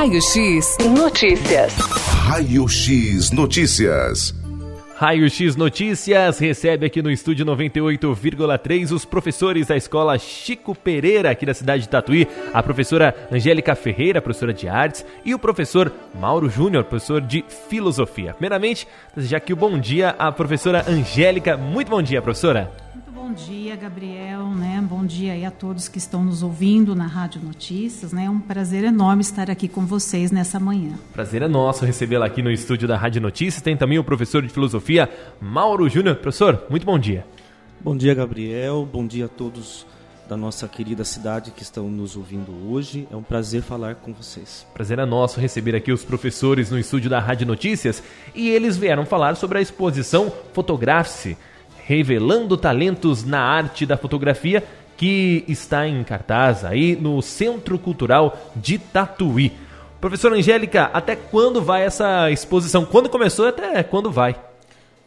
Raio X Notícias. Raio X Notícias. Raio X Notícias recebe aqui no estúdio 98,3 os professores da escola Chico Pereira, aqui da cidade de Tatuí, a professora Angélica Ferreira, professora de artes, e o professor Mauro Júnior, professor de filosofia. Primeiramente, desejar aqui o bom dia à professora Angélica. Muito bom dia, professora. Bom dia, Gabriel, né? Bom dia aí a todos que estão nos ouvindo na Rádio Notícias, né? É um prazer enorme estar aqui com vocês nessa manhã. Prazer é nosso recebê-la aqui no estúdio da Rádio Notícias. Tem também o professor de filosofia, Mauro Júnior. Professor, muito bom dia. Bom dia, Gabriel. Bom dia a todos da nossa querida cidade que estão nos ouvindo hoje. É um prazer falar com vocês. Prazer é nosso receber aqui os professores no estúdio da Rádio Notícias e eles vieram falar sobre a exposição Fotografe-se revelando talentos na arte da fotografia, que está em cartaz aí no Centro Cultural de Tatuí. Professora Angélica, até quando vai essa exposição? Quando começou até quando vai?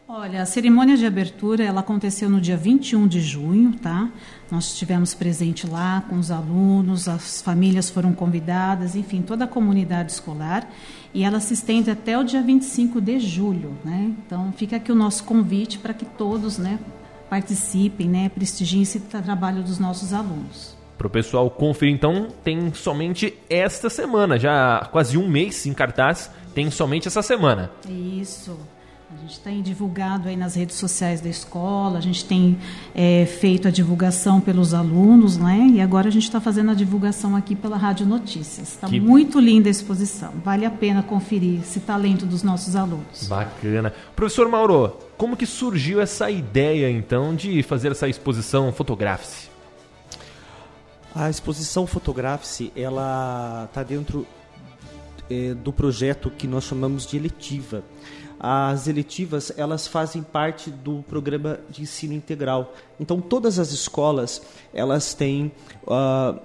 Olha, a cerimônia de abertura ela aconteceu no dia 21 de junho, tá? Nós estivemos presente lá com os alunos, as famílias foram convidadas, enfim, toda a comunidade escolar e ela se estende até o dia 25 de julho, né? Então fica aqui o nosso convite para que todos, né, participem, né, prestigiem esse trabalho dos nossos alunos. Para o pessoal conferir, então, tem somente esta semana, já quase um mês em cartaz, tem somente essa semana. Isso. A gente tem divulgado aí nas redes sociais da escola, a gente tem é, feito a divulgação pelos alunos, né? E agora a gente está fazendo a divulgação aqui pela Rádio Notícias. Está que... muito linda a exposição. Vale a pena conferir esse talento dos nossos alunos. Bacana. Professor Mauro, como que surgiu essa ideia, então, de fazer essa exposição Fotografe-se? A exposição Fotografe-se, ela está dentro é, do projeto que nós chamamos de eletiva as eletivas elas fazem parte do programa de ensino integral. Então todas as escolas elas têm uh,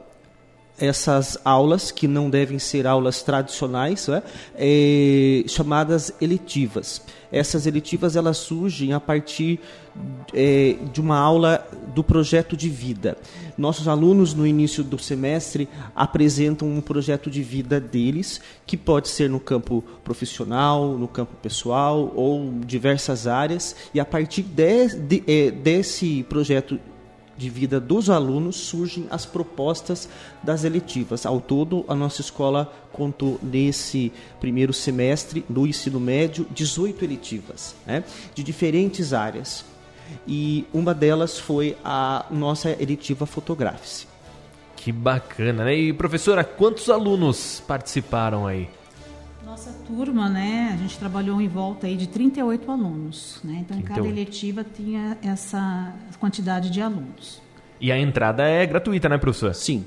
essas aulas que não devem ser aulas tradicionais, né? é, chamadas eletivas. Essas eletivas elas surgem a partir é, de uma aula do projeto de vida. Nossos alunos no início do semestre apresentam um projeto de vida deles, que pode ser no campo profissional, no campo pessoal ou diversas áreas. E a partir de, de, é, desse projeto de vida dos alunos surgem as propostas das eletivas. Ao todo, a nossa escola contou nesse primeiro semestre do ensino médio 18 eletivas, né, de diferentes áreas. E uma delas foi a nossa eletiva Fotografe-se. Que bacana, né? E professora, quantos alunos participaram aí? Nossa turma, né, a gente trabalhou em volta aí de 38 alunos, né? Então, 38. cada eletiva tinha essa quantidade de alunos. E a entrada é gratuita, né, professor? Sim.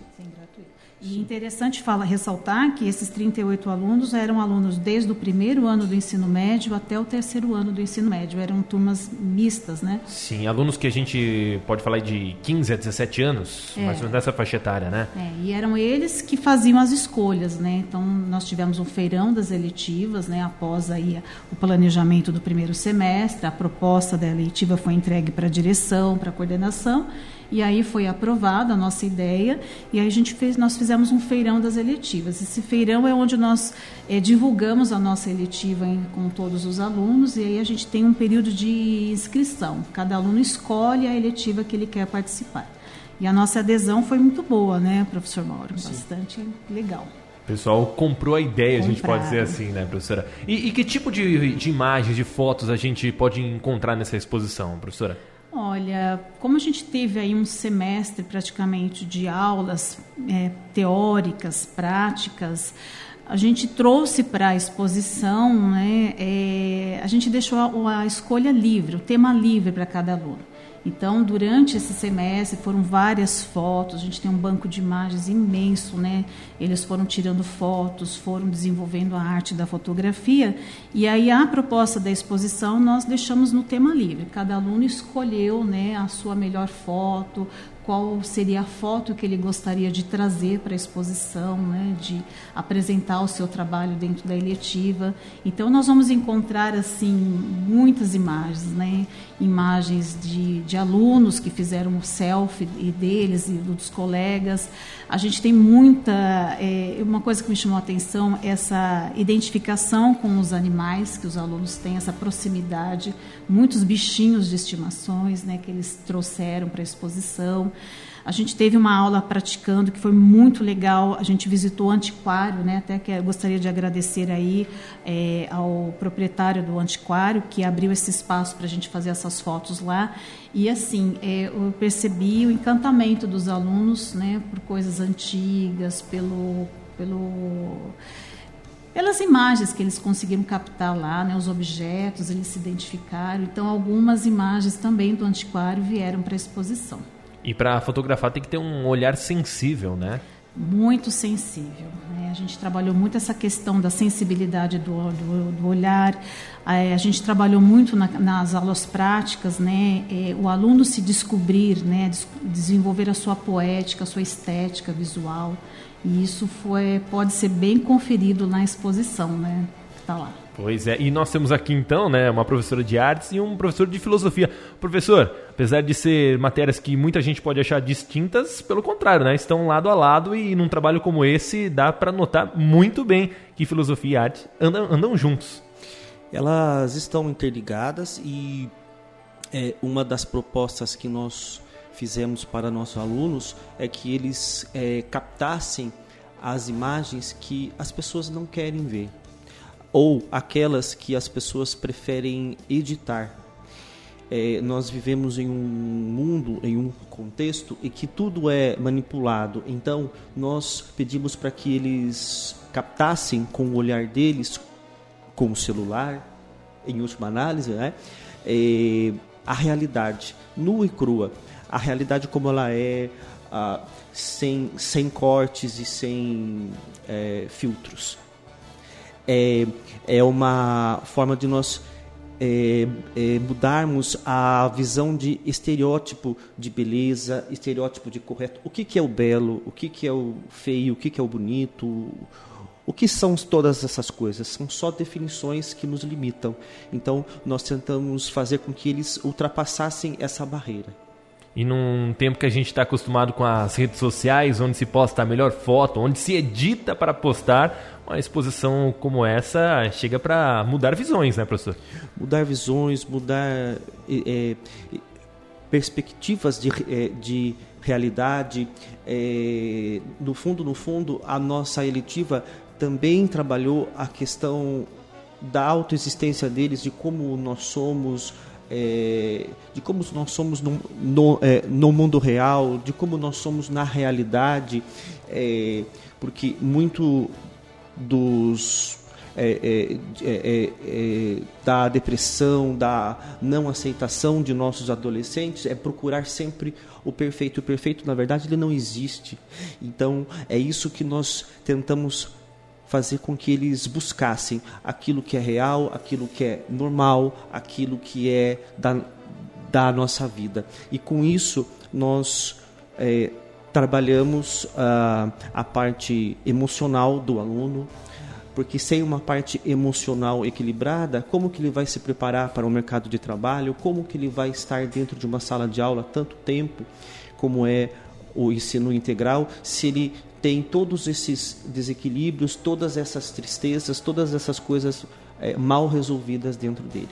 E interessante fala, ressaltar que esses 38 alunos eram alunos desde o primeiro ano do ensino médio até o terceiro ano do ensino médio. Eram turmas mistas, né? Sim, alunos que a gente pode falar de 15 a 17 anos, é. mais ou menos nessa faixa etária, né? É, e eram eles que faziam as escolhas, né? Então, nós tivemos um feirão das eletivas, né? Após aí o planejamento do primeiro semestre, a proposta da eletiva foi entregue para a direção, para a coordenação, e aí foi aprovada a nossa ideia, e aí a gente fez, nós fizemos um feirão das eletivas. Esse feirão é onde nós é, divulgamos a nossa eletiva em, com todos os alunos, e aí a gente tem um período de inscrição. Cada aluno escolhe a eletiva que ele quer participar. E a nossa adesão foi muito boa, né, professor Mauro? Sim. Bastante legal. O pessoal comprou a ideia, Compraram. a gente pode dizer assim, né, professora? E, e que tipo de, de imagens, de fotos a gente pode encontrar nessa exposição, professora? Olha, como a gente teve aí um semestre praticamente de aulas é, teóricas, práticas, a gente trouxe para a exposição, né, é, a gente deixou a, a escolha livre, o tema livre para cada aluno. Então, durante esse semestre foram várias fotos, a gente tem um banco de imagens imenso, né? Eles foram tirando fotos, foram desenvolvendo a arte da fotografia, e aí a proposta da exposição nós deixamos no tema livre. Cada aluno escolheu, né, a sua melhor foto, qual seria a foto que ele gostaria de trazer para a exposição, né, de apresentar o seu trabalho dentro da eletiva. Então nós vamos encontrar assim muitas imagens, né, imagens de, de alunos que fizeram o selfie deles e dos colegas. A gente tem muita, é, uma coisa que me chamou a atenção, essa identificação com os animais que os alunos têm, essa proximidade, muitos bichinhos de estimações, né, que eles trouxeram para a exposição. A gente teve uma aula praticando que foi muito legal. A gente visitou o antiquário, né? Até que gostaria de agradecer aí é, ao proprietário do antiquário que abriu esse espaço para a gente fazer essas fotos lá. E assim, é, eu percebi o encantamento dos alunos, né? Por coisas antigas, pelo pelo pelas imagens que eles conseguiram captar lá, né, os objetos, eles se identificaram. Então, algumas imagens também do antiquário vieram para a exposição. E para fotografar tem que ter um olhar sensível, né? Muito sensível. Né? A gente trabalhou muito essa questão da sensibilidade do, do, do olhar. É, a gente trabalhou muito na, nas aulas práticas, né? É, o aluno se descobrir, né? Des, desenvolver a sua poética, a sua estética visual. E isso foi, pode ser bem conferido na exposição, né? Que está lá. Pois é, e nós temos aqui então, né, uma professora de artes e um professor de filosofia. Professor, apesar de ser matérias que muita gente pode achar distintas, pelo contrário, né, estão lado a lado e num trabalho como esse dá para notar muito bem que filosofia e arte andam, andam juntos. Elas estão interligadas e é, uma das propostas que nós fizemos para nossos alunos é que eles é, captassem as imagens que as pessoas não querem ver ou aquelas que as pessoas preferem editar. É, nós vivemos em um mundo, em um contexto em que tudo é manipulado. Então, nós pedimos para que eles captassem com o olhar deles, com o celular, em última análise, né? É, a realidade nua e crua, a realidade como ela é, ah, sem, sem cortes e sem é, filtros é, é uma forma de nós é, é, mudarmos a visão de estereótipo de beleza, estereótipo de correto. O que, que é o belo, o que, que é o feio, o que, que é o bonito, o que são todas essas coisas? São só definições que nos limitam. Então, nós tentamos fazer com que eles ultrapassassem essa barreira. E num tempo que a gente está acostumado com as redes sociais, onde se posta a melhor foto, onde se edita para postar, uma exposição como essa chega para mudar visões, né, professor? Mudar visões, mudar é, perspectivas de, é, de realidade. É, no fundo, no fundo, a nossa eletiva também trabalhou a questão da autoexistência deles, de como nós somos, é, de como nós somos no, no, é, no, mundo real, de como nós somos na realidade, é, porque muito dos é, é, é, da depressão, da não aceitação de nossos adolescentes é procurar sempre o perfeito. O perfeito, na verdade, ele não existe. Então, é isso que nós tentamos fazer com que eles buscassem aquilo que é real, aquilo que é normal, aquilo que é da, da nossa vida. E com isso nós é, trabalhamos a, a parte emocional do aluno, porque sem uma parte emocional equilibrada, como que ele vai se preparar para o mercado de trabalho? Como que ele vai estar dentro de uma sala de aula tanto tempo, como é o ensino integral, se ele tem todos esses desequilíbrios, todas essas tristezas, todas essas coisas é, mal resolvidas dentro dele.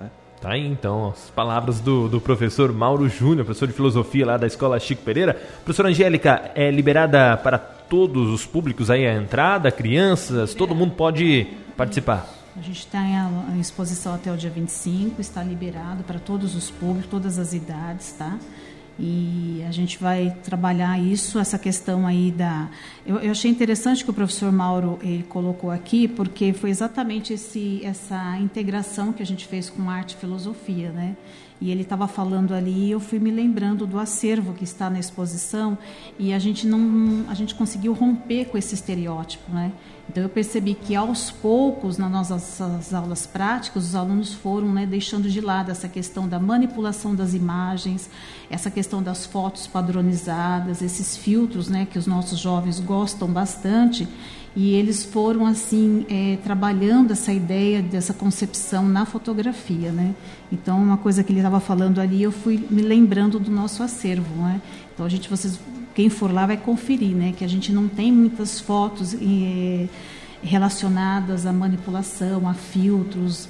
Né? Tá aí então as palavras do, do professor Mauro Júnior, professor de filosofia lá da Escola Chico Pereira. Professora Angélica, é liberada para todos os públicos aí a entrada, crianças, todo mundo pode participar? A gente tem a exposição até o dia 25, está liberado para todos os públicos, todas as idades, tá? E a gente vai trabalhar isso, essa questão aí da. Eu, eu, achei interessante que o professor Mauro ele colocou aqui, porque foi exatamente esse, essa integração que a gente fez com arte e filosofia, né? E ele estava falando ali, e eu fui me lembrando do acervo que está na exposição, e a gente não, a gente conseguiu romper com esse estereótipo, né? Então eu percebi que aos poucos, nas nossas aulas práticas, os alunos foram né, deixando de lado essa questão da manipulação das imagens, essa questão das fotos padronizadas, esses filtros né, que os nossos jovens gostam bastante, e eles foram assim é, trabalhando essa ideia dessa concepção na fotografia, né? Então uma coisa que ele estava falando ali, eu fui me lembrando do nosso acervo, né? Então a gente, vocês quem for lá vai conferir, né? Que a gente não tem muitas fotos eh, relacionadas à manipulação, a filtros,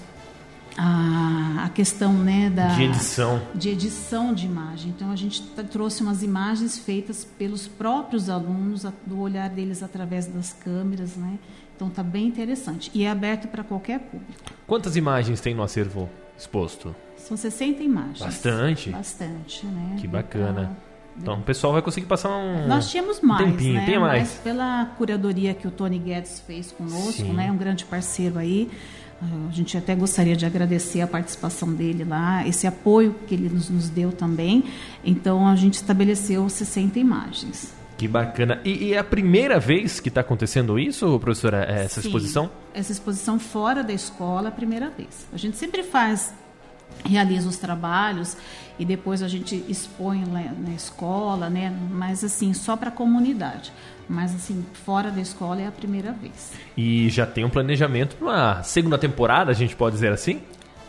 a, a, questão né, da, de edição. de edição de imagem. Então a gente trouxe umas imagens feitas pelos próprios alunos, a, do olhar deles através das câmeras, né? Então está bem interessante e é aberto para qualquer público. Quantas imagens tem no acervo exposto? São 60 imagens. Bastante. Bastante, né? Que bacana. Então o pessoal vai conseguir passar um Nós tínhamos mais, tempinho. né? Tem mais. Mas pela curadoria que o Tony Guedes fez conosco, Sim. né? Um grande parceiro aí. A gente até gostaria de agradecer a participação dele lá, esse apoio que ele nos, nos deu também. Então a gente estabeleceu 60 imagens. Que bacana. E, e é a primeira vez que está acontecendo isso, professora, essa Sim, exposição? Essa exposição fora da escola, a primeira vez. A gente sempre faz, realiza os trabalhos e depois a gente expõe na escola, né? Mas assim, só para a comunidade. Mas assim, fora da escola é a primeira vez. E já tem um planejamento para uma segunda temporada, a gente pode dizer assim?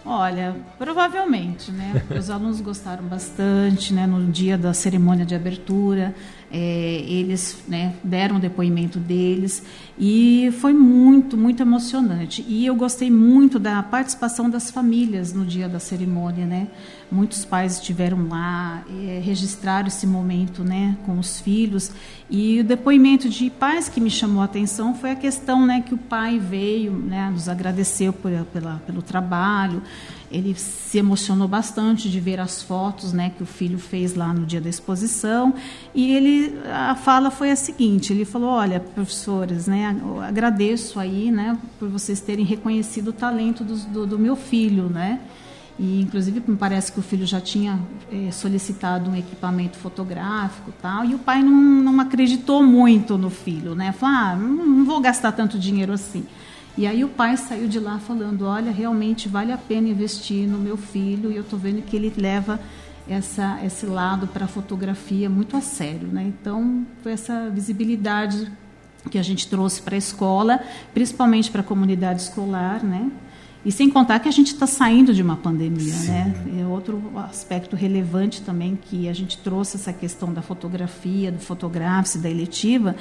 Olha, provavelmente, né? Os alunos gostaram bastante, né? No dia da cerimônia de abertura, é, eles né, deram o depoimento deles e foi muito, muito emocionante. E eu gostei muito da participação das famílias no dia da cerimônia, né? Muitos pais estiveram lá, é, registraram esse momento, né, com os filhos. E o depoimento de pais que me chamou a atenção foi a questão, né, que o pai veio, né, nos agradeceu por, pela, pelo trabalho. Ele se emocionou bastante de ver as fotos, né, que o filho fez lá no dia da exposição. E ele, a fala foi a seguinte: ele falou, olha, professores, né, agradeço aí, né, por vocês terem reconhecido o talento do, do, do meu filho, né. E, inclusive, me parece que o filho já tinha é, solicitado um equipamento fotográfico tal, e o pai não, não acreditou muito no filho, né? Falou, ah, não vou gastar tanto dinheiro assim. E aí o pai saiu de lá falando, olha, realmente vale a pena investir no meu filho, e eu estou vendo que ele leva essa, esse lado para a fotografia muito a sério, né? Então, foi essa visibilidade que a gente trouxe para a escola, principalmente para a comunidade escolar, né? E sem contar que a gente está saindo de uma pandemia, Sim. né? É outro aspecto relevante também que a gente trouxe essa questão da fotografia, do fotográfico, da eletiva,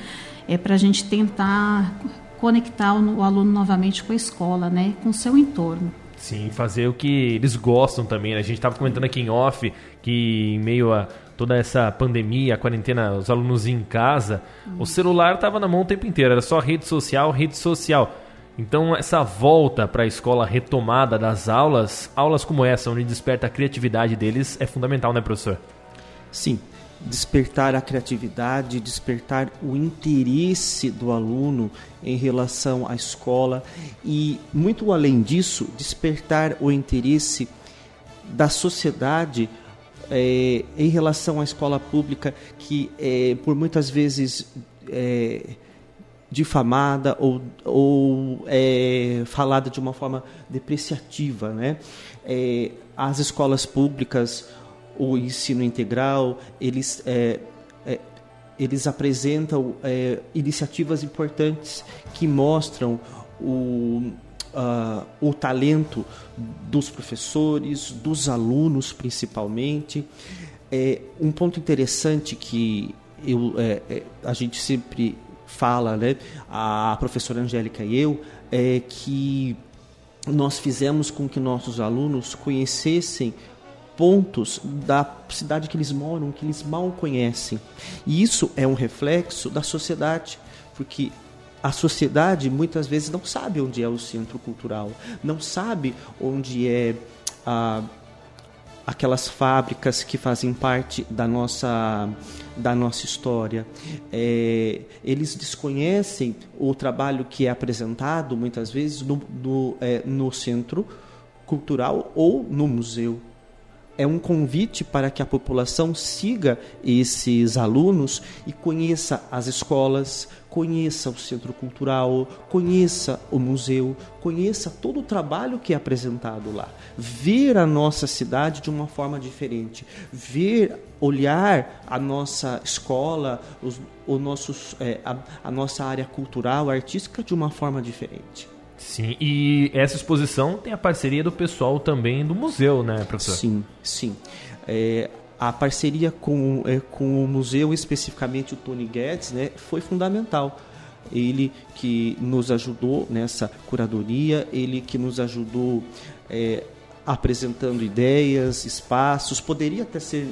é para a gente tentar conectar o aluno novamente com a escola, né? Com o seu entorno. Sim, fazer o que eles gostam também. Né? A gente estava comentando aqui em off que em meio a toda essa pandemia, a quarentena, os alunos em casa, hum. o celular estava na mão o tempo inteiro, era só rede social, rede social. Então, essa volta para a escola retomada das aulas, aulas como essa, onde desperta a criatividade deles, é fundamental, né, professor? Sim. Despertar a criatividade, despertar o interesse do aluno em relação à escola e, muito além disso, despertar o interesse da sociedade é, em relação à escola pública, que é, por muitas vezes. É, difamada ou, ou é, falada de uma forma depreciativa. Né? As escolas públicas, o ensino integral, eles, é, é eles apresentam é, iniciativas importantes que mostram o, uh, o talento dos professores, dos alunos principalmente. É, um ponto interessante que eu, a gente sempre fala, né, a professora Angélica e eu, é que nós fizemos com que nossos alunos conhecessem pontos da cidade que eles moram, que eles mal conhecem. E isso é um reflexo da sociedade, porque a sociedade muitas vezes não sabe onde é o centro cultural, não sabe onde é a aquelas fábricas que fazem parte da nossa da nossa história. É, eles desconhecem o trabalho que é apresentado muitas vezes no, no, é, no centro cultural ou no museu. É um convite para que a população siga esses alunos e conheça as escolas, conheça o centro cultural, conheça o museu, conheça todo o trabalho que é apresentado lá. Ver a nossa cidade de uma forma diferente, ver, olhar a nossa escola, os, nossos, é, a, a nossa área cultural, artística de uma forma diferente. Sim, e essa exposição tem a parceria do pessoal também do museu, né, professor? Sim, sim. É, a parceria com, é, com o museu, especificamente o Tony Guedes, né, foi fundamental. Ele que nos ajudou nessa curadoria, ele que nos ajudou é, apresentando ideias, espaços. Poderia até ser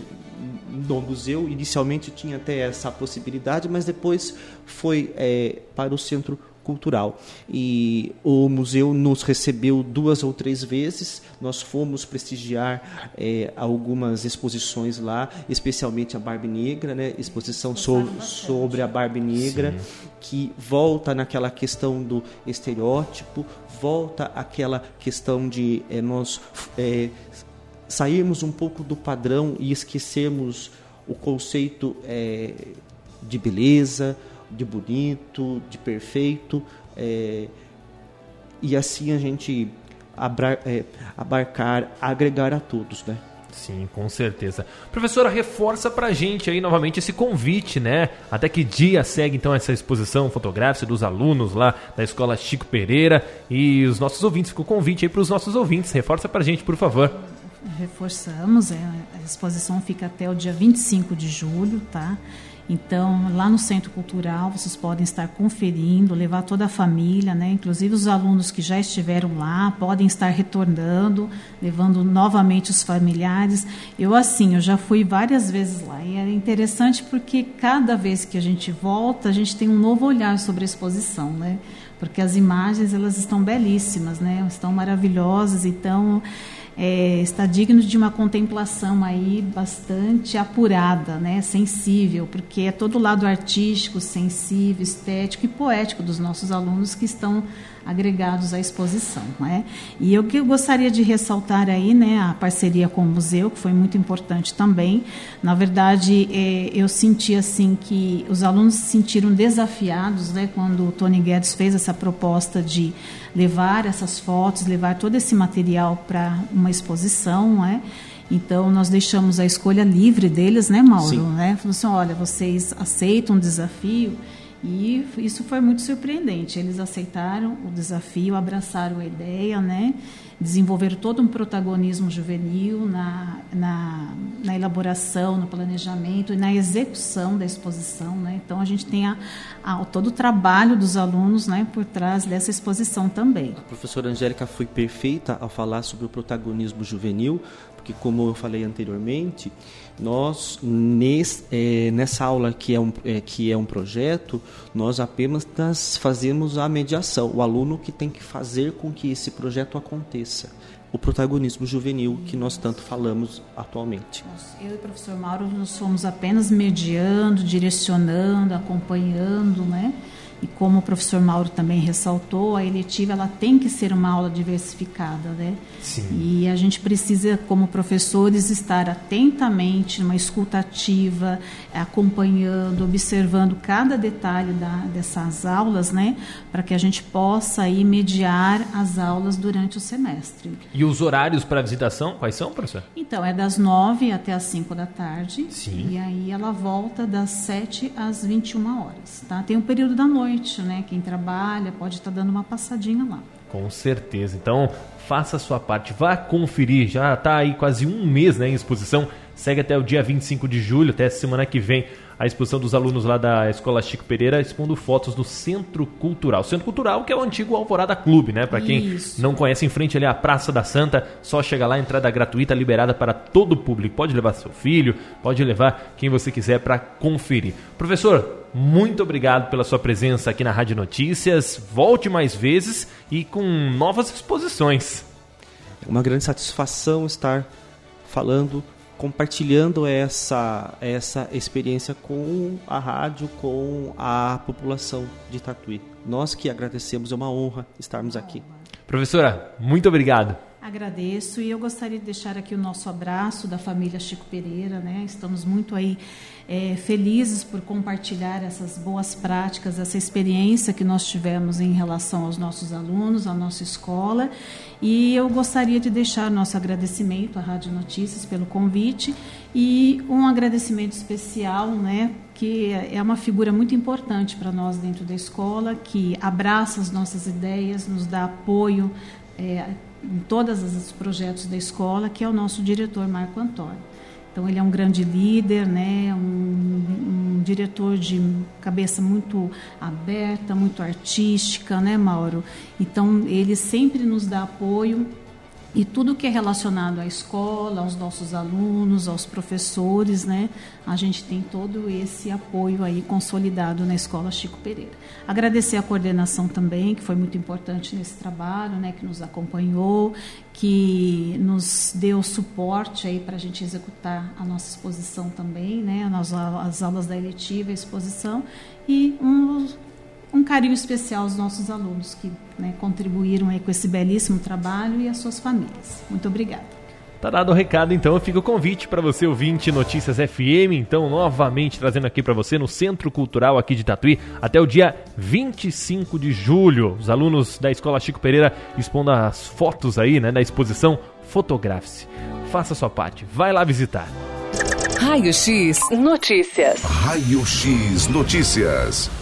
no museu, inicialmente tinha até essa possibilidade, mas depois foi é, para o centro cultural. E o museu nos recebeu duas ou três vezes. Nós fomos prestigiar é, algumas exposições lá, especialmente a Barbie Negra, né? exposição so sobre a Barbie Negra, Sim. que volta naquela questão do estereótipo, volta aquela questão de é, nós é, sairmos um pouco do padrão e esquecermos o conceito é, de beleza, de bonito, de perfeito, é, e assim a gente abra, é, abarcar, agregar a todos, né? Sim, com certeza. Professora, reforça pra gente aí novamente esse convite, né? Até que dia segue então essa exposição fotográfica dos alunos lá da Escola Chico Pereira e os nossos ouvintes, fica o convite aí para os nossos ouvintes. Reforça pra gente, por favor. Reforçamos, é, a exposição fica até o dia 25 de julho, tá? Então, lá no Centro Cultural, vocês podem estar conferindo, levar toda a família, né? inclusive os alunos que já estiveram lá, podem estar retornando, levando novamente os familiares. Eu, assim, eu já fui várias vezes lá e é interessante porque cada vez que a gente volta, a gente tem um novo olhar sobre a exposição, né? Porque as imagens, elas estão belíssimas, né? Estão maravilhosas, então é, está digno de uma contemplação aí bastante apurada, né, sensível, porque é todo o lado artístico, sensível, estético e poético dos nossos alunos que estão agregados à exposição. Né? E eu que gostaria de ressaltar aí né, a parceria com o museu, que foi muito importante também. Na verdade, é, eu senti assim que os alunos se sentiram desafiados né, quando o Tony Guedes fez essa proposta de levar essas fotos, levar todo esse material para uma exposição, né? Então nós deixamos a escolha livre deles, né, Mauro? Sim. Né? Falou assim, olha, vocês aceitam o desafio e isso foi muito surpreendente. Eles aceitaram o desafio, abraçaram a ideia, né? desenvolveram todo um protagonismo juvenil na, na, na, elaboração, no planejamento e na execução da exposição. Né? Então, a gente tem a, a, todo o trabalho dos alunos né, por trás dessa exposição também. A professora Angélica foi perfeita ao falar sobre o protagonismo juvenil, porque, como eu falei anteriormente, nós, nesse, é, nessa aula que é, um, é, que é um projeto, nós apenas fazemos a mediação, o aluno que tem que fazer com que esse projeto aconteça. O protagonismo juvenil que nós tanto falamos atualmente. Eu e o professor Mauro nós fomos apenas mediando, direcionando, acompanhando, né? E como o professor Mauro também ressaltou, a eletiva ela tem que ser uma aula diversificada, né? Sim. E a gente precisa, como professores, estar atentamente, numa escutativa, acompanhando, observando cada detalhe da, dessas aulas, né? Para que a gente possa aí mediar as aulas durante o semestre. E os horários para visitação, quais são, professor? Então, é das 9 até as 5 da tarde. Sim. E aí ela volta das 7 às 21 horas, tá? Tem o um período da noite noite, né? Quem trabalha pode estar dando uma passadinha lá. Com certeza. Então, faça a sua parte, vá conferir. Já está aí quase um mês né, em exposição. Segue até o dia 25 de julho, até semana que vem a exposição dos alunos lá da Escola Chico Pereira expondo fotos do Centro Cultural. Centro Cultural que é o antigo Alvorada Clube, né? Para quem Isso. não conhece, em frente ali à Praça da Santa, só chega lá, entrada gratuita, liberada para todo o público. Pode levar seu filho, pode levar quem você quiser para conferir. Professor, muito obrigado pela sua presença aqui na Rádio Notícias. Volte mais vezes e com novas exposições. É uma grande satisfação estar falando compartilhando essa, essa experiência com a rádio, com a população de Tatuí. Nós que agradecemos, é uma honra estarmos aqui. Professora, muito obrigado. Agradeço e eu gostaria de deixar aqui o nosso abraço da família Chico Pereira, né? Estamos muito aí é, felizes por compartilhar essas boas práticas, essa experiência que nós tivemos em relação aos nossos alunos, à nossa escola. E eu gostaria de deixar nosso agradecimento à Rádio Notícias pelo convite e um agradecimento especial, né? Que é uma figura muito importante para nós dentro da escola, que abraça as nossas ideias, nos dá apoio. É, em todos os projetos da escola, que é o nosso diretor Marco Antônio. Então ele é um grande líder, né? Um, um, diretor de cabeça muito aberta, muito artística, né, Mauro? Então ele sempre nos dá apoio e tudo que é relacionado à escola, aos nossos alunos, aos professores, né? A gente tem todo esse apoio aí consolidado na Escola Chico Pereira. Agradecer a coordenação também, que foi muito importante nesse trabalho, né? Que nos acompanhou, que nos deu suporte aí para a gente executar a nossa exposição também, né? As, as aulas da eletiva, a exposição e um um carinho especial aos nossos alunos que né, contribuíram aí com esse belíssimo trabalho e às suas famílias. Muito obrigada. Tá dado o recado, então fica o convite para você ouvinte Notícias FM, então novamente trazendo aqui para você no Centro Cultural aqui de Tatuí até o dia 25 de julho. Os alunos da Escola Chico Pereira expondo as fotos aí, né, da exposição Fotografe-se. Faça sua parte, vai lá visitar. Raio X Notícias. Raio X Notícias.